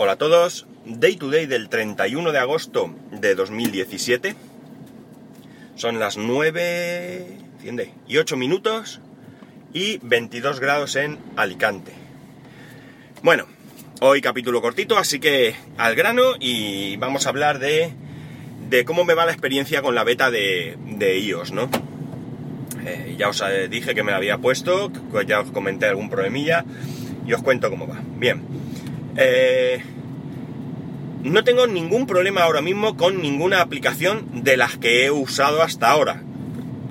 Hola a todos, Day to Day del 31 de agosto de 2017. Son las 9 y 8 minutos y 22 grados en Alicante. Bueno, hoy capítulo cortito, así que al grano y vamos a hablar de, de cómo me va la experiencia con la beta de, de iOS, ¿no? Eh, ya os eh, dije que me la había puesto, ya os comenté algún problemilla y os cuento cómo va. Bien. Eh, no tengo ningún problema ahora mismo con ninguna aplicación de las que he usado hasta ahora.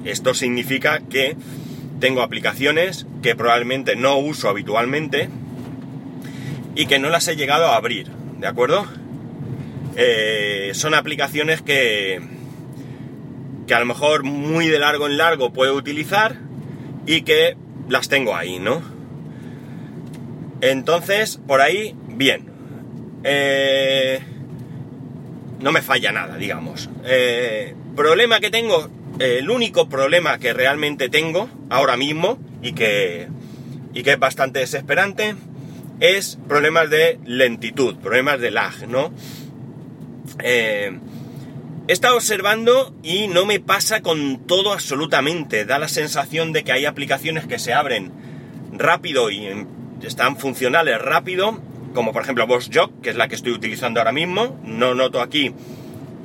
Esto significa que tengo aplicaciones que probablemente no uso habitualmente y que no las he llegado a abrir, ¿de acuerdo? Eh, son aplicaciones que, que a lo mejor muy de largo en largo puedo utilizar y que las tengo ahí, ¿no? Entonces, por ahí, bien. Eh, no me falla nada, digamos. Eh, problema que tengo, el único problema que realmente tengo ahora mismo y que, y que es bastante desesperante, es problemas de lentitud, problemas de lag, ¿no? Eh, he estado observando y no me pasa con todo absolutamente. Da la sensación de que hay aplicaciones que se abren rápido y están funcionales rápido como por ejemplo Jog, que es la que estoy utilizando ahora mismo. No noto aquí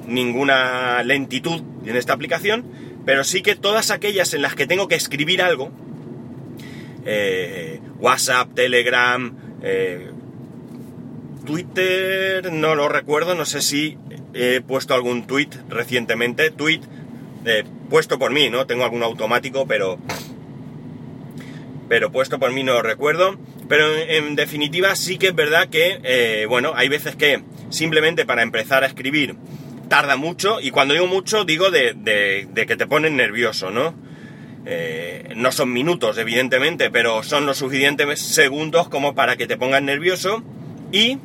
ninguna lentitud en esta aplicación, pero sí que todas aquellas en las que tengo que escribir algo, eh, WhatsApp, Telegram, eh, Twitter, no lo recuerdo, no sé si he puesto algún tweet recientemente, tweet eh, puesto por mí, ¿no? Tengo algún automático, pero pero puesto por mí no lo recuerdo. Pero en, definitiva sí que es verdad que, eh, bueno, hay veces que simplemente para empezar a escribir tarda mucho, y cuando digo mucho digo de, que te ponen nervioso, ¿no? Eh, no son minutos, evidentemente, pero son los suficientes segundos como para que te pongan nervioso y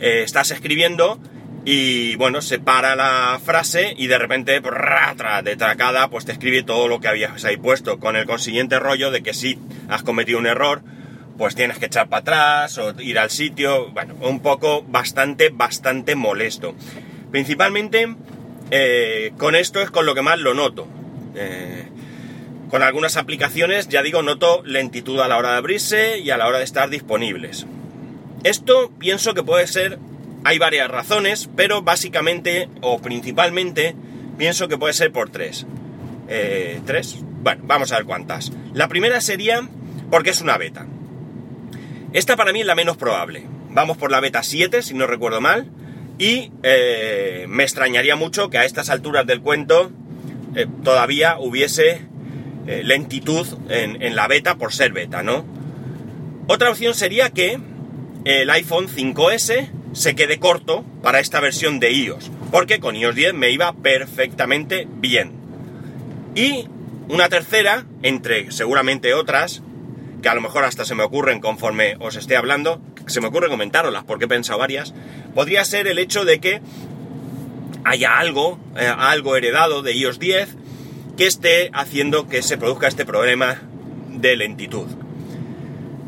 eh, estás escribiendo y bueno, se para la frase y de repente, de tracada, pues te escribe todo lo que habías ahí puesto, con el consiguiente rollo de que si has cometido un error, pues tienes que echar para atrás o ir al sitio, bueno, un poco bastante, bastante molesto. Principalmente eh, con esto es con lo que más lo noto. Eh, con algunas aplicaciones, ya digo, noto lentitud a la hora de abrirse y a la hora de estar disponibles. Esto pienso que puede ser hay varias razones, pero básicamente o principalmente pienso que puede ser por tres. Eh, ¿Tres? Bueno, vamos a ver cuántas. La primera sería porque es una beta. Esta para mí es la menos probable. Vamos por la beta 7, si no recuerdo mal. Y eh, me extrañaría mucho que a estas alturas del cuento eh, todavía hubiese lentitud en, en la beta por ser beta, ¿no? Otra opción sería que el iPhone 5S se quede corto para esta versión de iOS, porque con iOS 10 me iba perfectamente bien. Y una tercera, entre seguramente otras, que a lo mejor hasta se me ocurren conforme os esté hablando, se me ocurre comentaroslas porque he pensado varias, podría ser el hecho de que haya algo, eh, algo heredado de iOS 10 que esté haciendo que se produzca este problema de lentitud.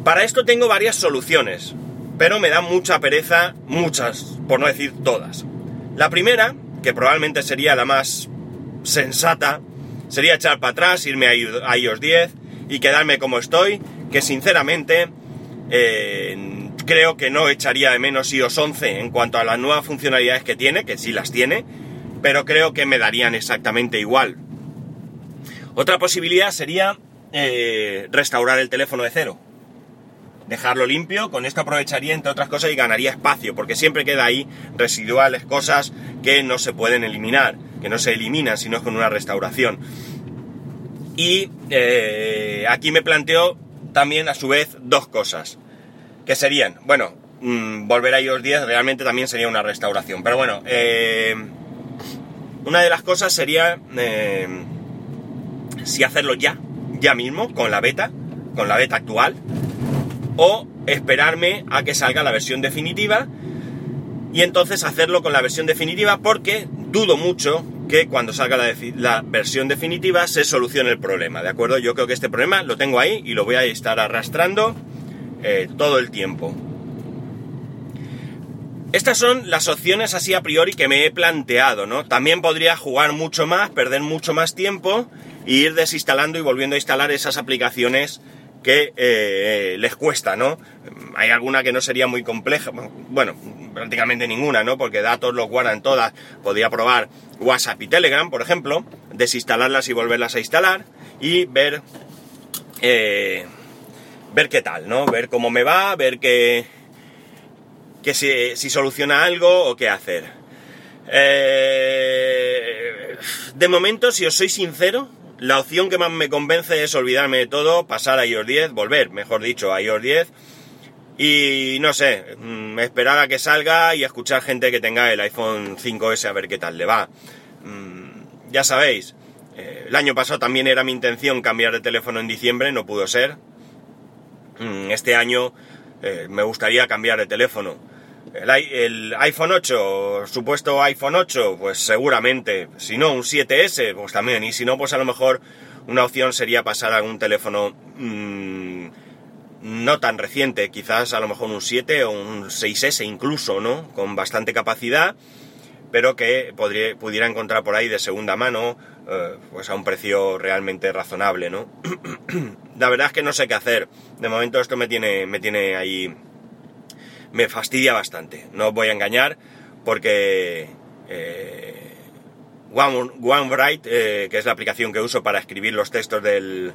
Para esto tengo varias soluciones pero me da mucha pereza, muchas, por no decir todas. La primera, que probablemente sería la más sensata, sería echar para atrás, irme a iOS 10 y quedarme como estoy, que sinceramente eh, creo que no echaría de menos iOS 11 en cuanto a las nuevas funcionalidades que tiene, que sí las tiene, pero creo que me darían exactamente igual. Otra posibilidad sería eh, restaurar el teléfono de cero dejarlo limpio, con esto aprovecharía entre otras cosas y ganaría espacio, porque siempre queda ahí residuales, cosas que no se pueden eliminar, que no se eliminan sino con una restauración. Y eh, aquí me planteo también a su vez dos cosas, que serían, bueno, mm, volver a iOS 10 realmente también sería una restauración, pero bueno, eh, una de las cosas sería eh, si hacerlo ya, ya mismo, con la beta, con la beta actual, o esperarme a que salga la versión definitiva y entonces hacerlo con la versión definitiva porque dudo mucho que cuando salga la, versión definitiva se solucione el problema, ¿de acuerdo? Yo creo que este problema lo tengo ahí y lo voy a estar arrastrando eh, todo el tiempo. Estas son las opciones así a priori que me he planteado, ¿no? También podría jugar mucho más, perder mucho más tiempo e ir desinstalando y volviendo a instalar esas aplicaciones que eh, les cuesta, ¿no? Hay alguna que no sería muy compleja, bueno, prácticamente ninguna, ¿no? Porque datos los guardan todas. Podría probar WhatsApp y Telegram, por ejemplo, desinstalarlas y volverlas a instalar y ver, eh, ver qué tal, ¿no? Ver cómo me va, ver qué, que si, si soluciona algo o qué hacer. Eh, de momento, si os soy sincero, la opción que más me convence es olvidarme de todo, pasar a iOS 10, volver, mejor dicho, a iOS 10 y no sé, mm, esperar a que salga y escuchar gente que tenga el iPhone 5S a ver qué tal le va. Mm, ya sabéis, eh, el año pasado también era mi intención cambiar de teléfono en diciembre, no pudo ser. Mm, este año eh, me gustaría cambiar de teléfono. El, iPhone 8, supuesto iPhone 8, pues seguramente. Si no, un 7S, pues también. Y si no, pues a lo mejor una opción sería pasar a un teléfono mmm, no tan reciente, quizás a lo mejor un 7 o un 6S incluso, ¿no? Con bastante capacidad, pero que podría, pudiera encontrar por ahí de segunda mano, eh, pues a un precio realmente razonable, ¿no? La verdad es que no sé qué hacer. De momento esto me tiene, me tiene ahí me fastidia bastante. No os voy a engañar porque eh, OneWrite, eh, que es la aplicación que uso para escribir los textos del,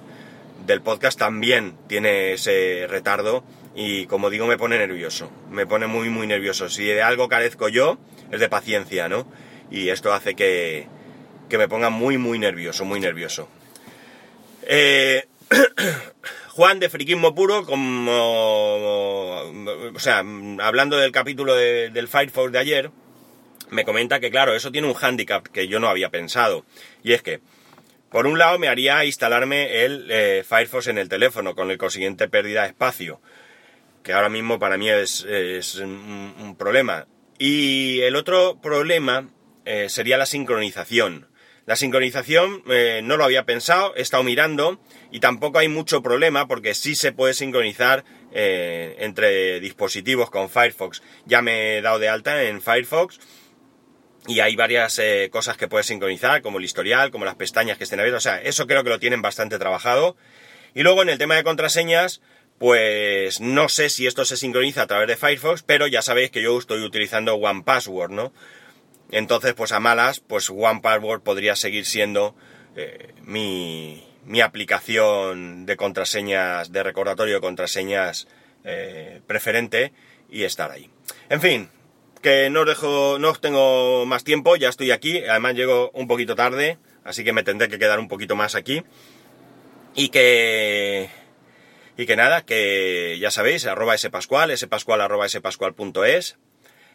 del podcast, también tiene ese retardo y como digo me pone nervioso. Me pone muy muy nervioso. Si de algo carezco yo es de paciencia, ¿no? Y esto hace que, que me ponga muy muy nervioso, muy nervioso. Eh, Juan de Friquismo Puro, como. O sea, hablando del capítulo del Firefox de ayer, me comenta que, claro, eso tiene un hándicap que yo no había pensado. Y es que, por un lado, me haría instalarme el eh, Firefox en el teléfono, con el consiguiente pérdida de espacio, que ahora mismo para mí es, un, problema. Y el otro problema eh, sería la sincronización. La sincronización eh, no lo había pensado, he estado mirando y tampoco hay mucho problema porque sí se puede sincronizar eh, entre dispositivos con Firefox. Ya me he dado de alta en Firefox y hay varias eh, cosas que puedes sincronizar, como el historial, como las pestañas que estén abiertas. O sea, eso creo que lo tienen bastante trabajado. Y luego en el tema de contraseñas, pues no sé si esto se sincroniza a través de Firefox, pero ya sabéis que yo estoy utilizando OnePassword, ¿no? Entonces, pues a malas, pues OnePassword podría seguir siendo eh, mi, mi, aplicación de contraseñas, de recordatorio de contraseñas eh, preferente y estar ahí. En fin, que no os dejo, no os tengo más tiempo, ya estoy aquí, además llego un poquito tarde, así que me tendré que quedar un poquito más aquí. Y que... Y que nada, que ya sabéis, arroba spascual, spascual arroba spascual.es,